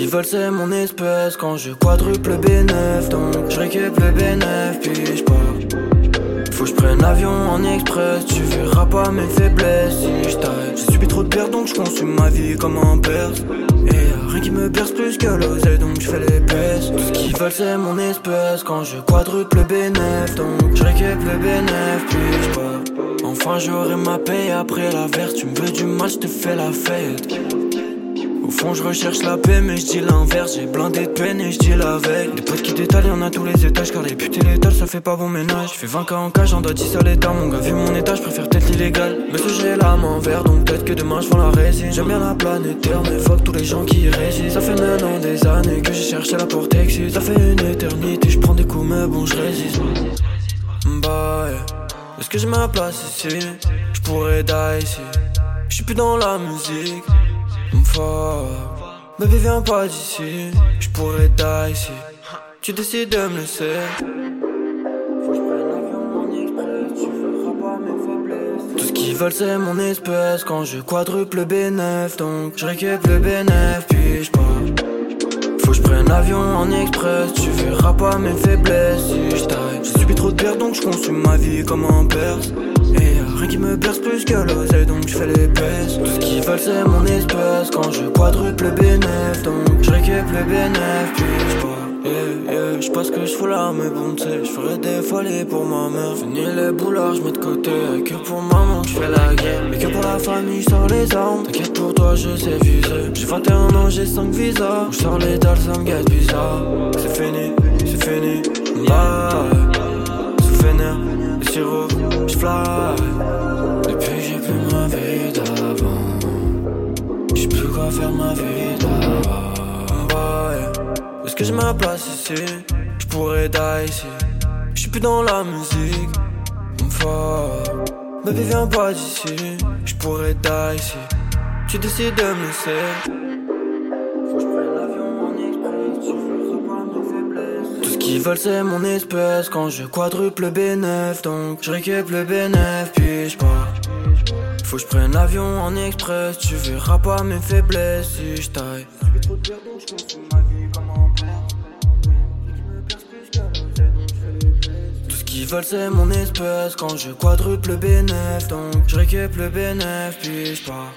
qu'ils veulent c'est mon espèce Quand je quadruple B9 Donc je récupère le B9 puis je pars faut que je prenne l'avion en express, tu verras pas mes faiblesses si je. J'ai subi trop de pertes donc je consume ma vie comme un perse. Et rien qui me perce plus que l'oseille donc je fais les baisses. Tout ce qu'ils veulent c'est mon espèce quand je quadruple le B9 donc je récupère le B9 puis je pars. Enfin j'aurai ma paix après la verte, tu me veux du mal, je te fais la fête. Au fond, je recherche la paix, mais je dis l'inverse. J'ai blindé de peine et je dis la veille. Des potes qui détalent, y'en a tous les étages. Car les putes et l'étal, ça fait pas bon ménage. Je fais 20 cas en cage, j'en dois 10 à l'état. Mon gars, vu mon état, je préfère peut-être l'illégal. Mais ce j'ai la main verte, donc peut-être que demain je vends la résine. J'aime bien la planète Terre, mais fuck tous les gens qui résistent. Ça fait maintenant des années que j'ai cherché la porte exit. Ça fait une éternité, je prends des coups, mais bon, je résiste. Bye. Est-ce que j'ai ma place ici? Je pourrais die ici. Je suis plus dans la musique. Fuck. Baby, viens pas d'ici. Je pourrais die ici. Tu décides de me laisser. Faut. Tout ce qu'ils veulent, c'est mon espèce. Quand je quadruple le B9, donc je récupère le B9, puis je pars. En express, tu verras pas mes faiblesses si je taille. J'ai subi trop de pertes donc je consume ma vie comme un perse. Et y'a rien qui me perce plus que l'oseille donc je fais les baisses. Tout ce qu'ils veulent c'est mon espèce quand je quadruple le B9 donc je récupère le B9 puis. Yeah, yeah, je pense que je fous là, mais bon, tu sais, je ferai des folies pour ma mère. Fini les boulards, je mets de côté, que pour maman, je fais la guerre. Mais que pour la famille, je sors les armes. T'inquiète pour toi, je sais viser. J'ai 21 ans, j'ai 5 visas. Je sors les dalles, ça me gâte bizarre. C'est fini, c'est fini, bye. Sous vénère, le sirop, je. Depuis j'ai plus ma vie d'avant. J'ai plus quoi faire ma vie d'avant. Bye. Est-ce que j'ai ma place ici. Je pourrais die ici. Je suis plus dans la musique. Fuck Baby viens pas d'ici. Je pourrais die ici. Tu décides de me laisser Faut que je l'avion en express. Verras pas mes faiblesses. Tout ce qu'ils veulent c'est mon espèce. Quand je quadruple le B9 Donc je récupère le B9 puis je pars. Faut que je prenne l'avion en express, tu verras pas mes faiblesses si je taille. Tout ce qu'ils veulent c'est mon espèce quand je quadruple le B9 Donc je récupère le B9 puis je pars